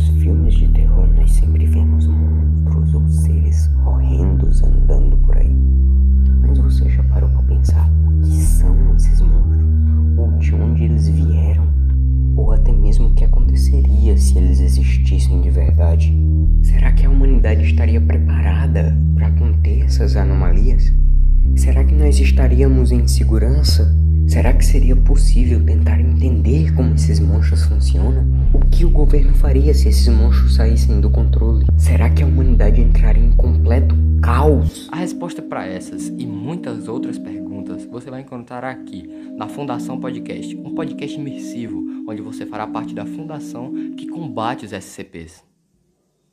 Nos filmes de terror nós sempre vemos monstros ou seres horrendos andando por aí. Mas você já parou para pensar o que são esses monstros? Ou de onde eles vieram? Ou até mesmo o que aconteceria se eles existissem de verdade? Será que a humanidade estaria preparada para conter essas anomalias? Será que nós estaríamos em segurança? Será que seria possível tentar entender como esses monstros funcionam? O que o governo faria se esses monstros saíssem do controle? Será que a humanidade entraria em completo caos? A resposta para essas e muitas outras perguntas você vai encontrar aqui na Fundação Podcast, um podcast imersivo onde você fará parte da fundação que combate os SCPs.